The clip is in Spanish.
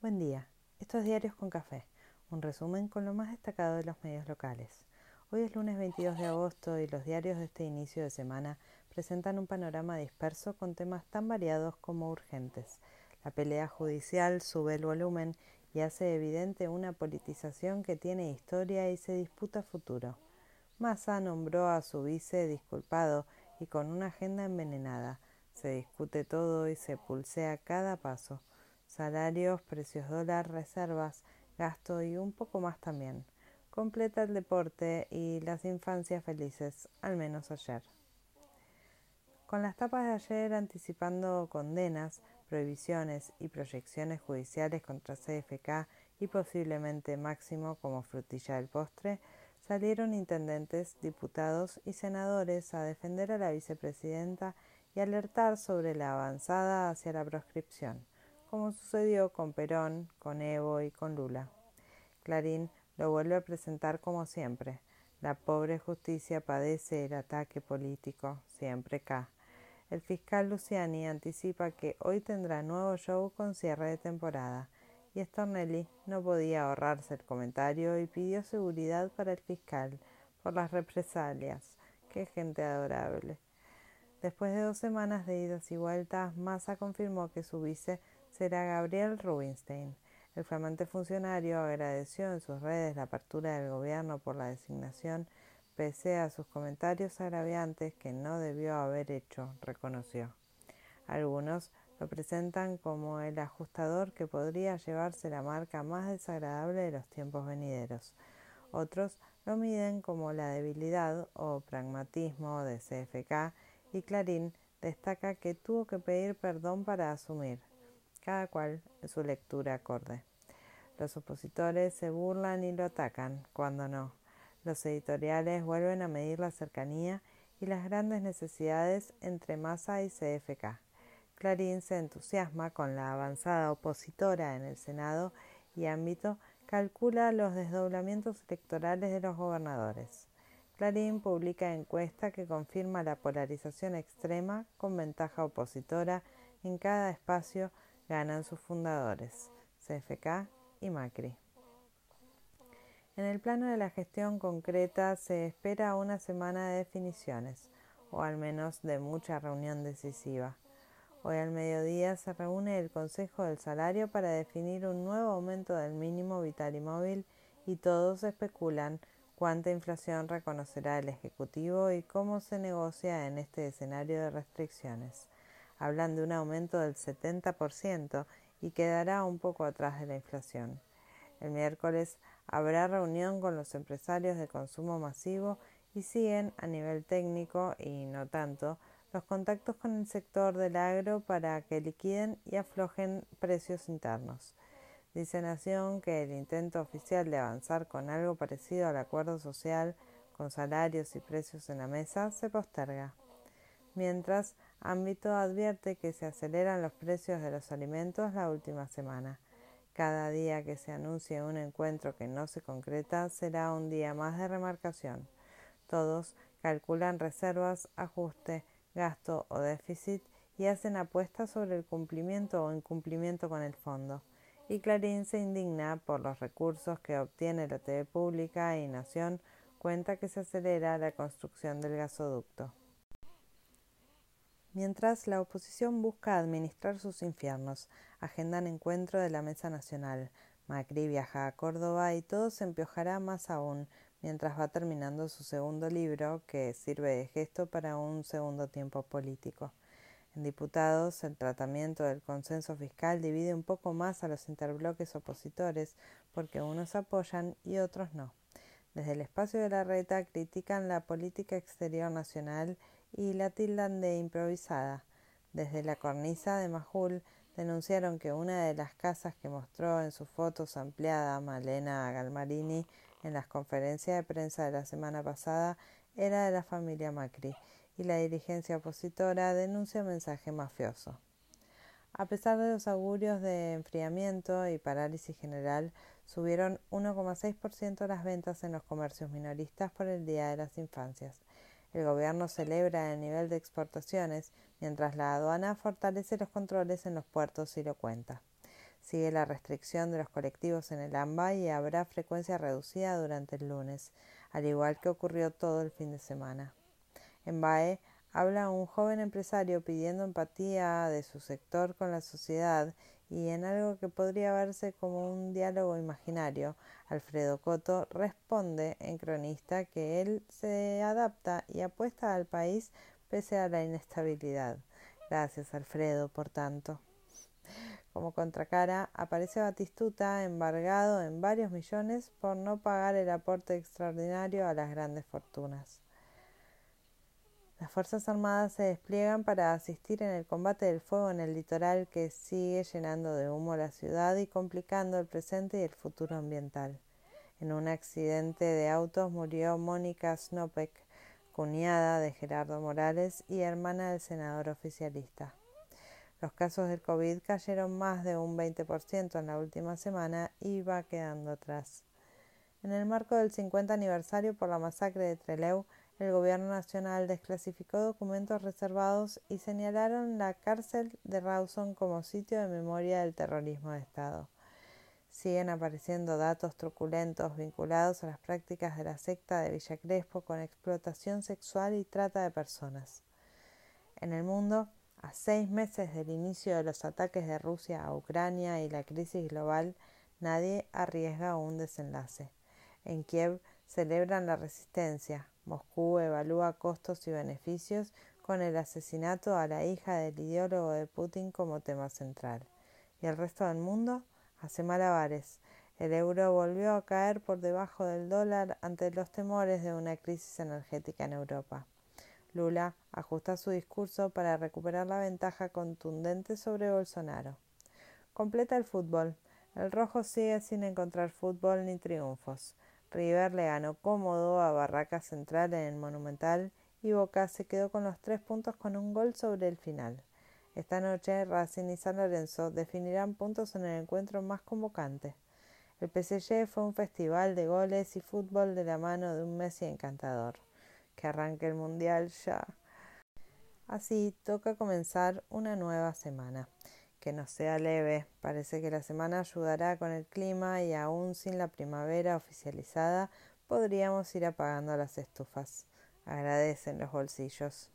Buen día. Estos diarios con café. Un resumen con lo más destacado de los medios locales. Hoy es lunes 22 de agosto y los diarios de este inicio de semana presentan un panorama disperso con temas tan variados como urgentes. La pelea judicial sube el volumen y hace evidente una politización que tiene historia y se disputa futuro. Massa nombró a su vice disculpado y con una agenda envenenada. Se discute todo y se pulsea cada paso salarios, precios dólar, reservas, gasto y un poco más también. Completa el deporte y las infancias felices, al menos ayer. Con las tapas de ayer anticipando condenas, prohibiciones y proyecciones judiciales contra CFK y posiblemente Máximo como frutilla del postre, salieron intendentes, diputados y senadores a defender a la vicepresidenta y alertar sobre la avanzada hacia la proscripción como sucedió con Perón, con Evo y con Lula. Clarín lo vuelve a presentar como siempre. La pobre justicia padece el ataque político, siempre K. El fiscal Luciani anticipa que hoy tendrá nuevo show con cierre de temporada, y Stornelli no podía ahorrarse el comentario y pidió seguridad para el fiscal por las represalias. Qué gente adorable. Después de dos semanas de idas y vueltas, Massa confirmó que su vice será Gabriel Rubinstein. El flamante funcionario agradeció en sus redes la apertura del gobierno por la designación, pese a sus comentarios agraviantes que no debió haber hecho, reconoció. Algunos lo presentan como el ajustador que podría llevarse la marca más desagradable de los tiempos venideros. Otros lo miden como la debilidad o pragmatismo de CFK y Clarín destaca que tuvo que pedir perdón para asumir cada cual su lectura acorde. Los opositores se burlan y lo atacan, cuando no. Los editoriales vuelven a medir la cercanía y las grandes necesidades entre Massa y CFK. Clarín se entusiasma con la avanzada opositora en el Senado y ámbito calcula los desdoblamientos electorales de los gobernadores. Clarín publica encuesta que confirma la polarización extrema con ventaja opositora en cada espacio ganan sus fundadores, CFK y Macri. En el plano de la gestión concreta se espera una semana de definiciones, o al menos de mucha reunión decisiva. Hoy al mediodía se reúne el Consejo del Salario para definir un nuevo aumento del mínimo vital y móvil y todos especulan cuánta inflación reconocerá el Ejecutivo y cómo se negocia en este escenario de restricciones hablan de un aumento del 70% y quedará un poco atrás de la inflación. El miércoles habrá reunión con los empresarios de consumo masivo y siguen a nivel técnico y no tanto los contactos con el sector del agro para que liquiden y aflojen precios internos. Dice Nación que el intento oficial de avanzar con algo parecido al acuerdo social con salarios y precios en la mesa se posterga. Mientras, Ámbito advierte que se aceleran los precios de los alimentos la última semana. Cada día que se anuncie un encuentro que no se concreta será un día más de remarcación. Todos calculan reservas, ajuste, gasto o déficit y hacen apuestas sobre el cumplimiento o incumplimiento con el fondo. Y Clarín se indigna por los recursos que obtiene la TV pública y Nación cuenta que se acelera la construcción del gasoducto. Mientras la oposición busca administrar sus infiernos, agendan encuentro de la Mesa Nacional. Macri viaja a Córdoba y todo se empiojará más aún mientras va terminando su segundo libro, que sirve de gesto para un segundo tiempo político. En diputados, el tratamiento del consenso fiscal divide un poco más a los interbloques opositores, porque unos apoyan y otros no. Desde el espacio de la reta critican la política exterior nacional y la tildan de improvisada. Desde la cornisa de Majul denunciaron que una de las casas que mostró en sus fotos ampliada Malena Galmarini en las conferencias de prensa de la semana pasada era de la familia Macri y la dirigencia opositora denuncia mensaje mafioso. A pesar de los augurios de enfriamiento y parálisis general, subieron 1,6% las ventas en los comercios minoristas por el Día de las Infancias. El gobierno celebra el nivel de exportaciones, mientras la aduana fortalece los controles en los puertos y lo cuenta. Sigue la restricción de los colectivos en el AMBA y habrá frecuencia reducida durante el lunes, al igual que ocurrió todo el fin de semana. En BAE habla un joven empresario pidiendo empatía de su sector con la sociedad y en algo que podría verse como un diálogo imaginario, Alfredo Coto responde en cronista que él se adapta y apuesta al país pese a la inestabilidad. Gracias, Alfredo, por tanto. Como contracara, aparece Batistuta embargado en varios millones por no pagar el aporte extraordinario a las grandes fortunas. Las Fuerzas Armadas se despliegan para asistir en el combate del fuego en el litoral que sigue llenando de humo la ciudad y complicando el presente y el futuro ambiental. En un accidente de autos murió Mónica Snopek, cuñada de Gerardo Morales y hermana del senador oficialista. Los casos del COVID cayeron más de un 20% en la última semana y va quedando atrás. En el marco del 50 aniversario por la masacre de Trelew, el Gobierno Nacional desclasificó documentos reservados y señalaron la cárcel de Rawson como sitio de memoria del terrorismo de Estado. Siguen apareciendo datos truculentos vinculados a las prácticas de la secta de Villa Crespo con explotación sexual y trata de personas. En el mundo, a seis meses del inicio de los ataques de Rusia a Ucrania y la crisis global, nadie arriesga un desenlace. En Kiev celebran la resistencia, Moscú evalúa costos y beneficios con el asesinato a la hija del ideólogo de Putin como tema central. ¿Y el resto del mundo? Hace malabares. El euro volvió a caer por debajo del dólar ante los temores de una crisis energética en Europa. Lula ajusta su discurso para recuperar la ventaja contundente sobre Bolsonaro. Completa el fútbol. El rojo sigue sin encontrar fútbol ni triunfos. River le ganó cómodo a Barraca Central en el Monumental y Boca se quedó con los tres puntos con un gol sobre el final. Esta noche Racing y San Lorenzo definirán puntos en el encuentro más convocante. El PSG fue un festival de goles y fútbol de la mano de un Messi encantador. Que arranque el Mundial ya. Así toca comenzar una nueva semana que no sea leve. Parece que la semana ayudará con el clima y aún sin la primavera oficializada podríamos ir apagando las estufas. Agradecen los bolsillos.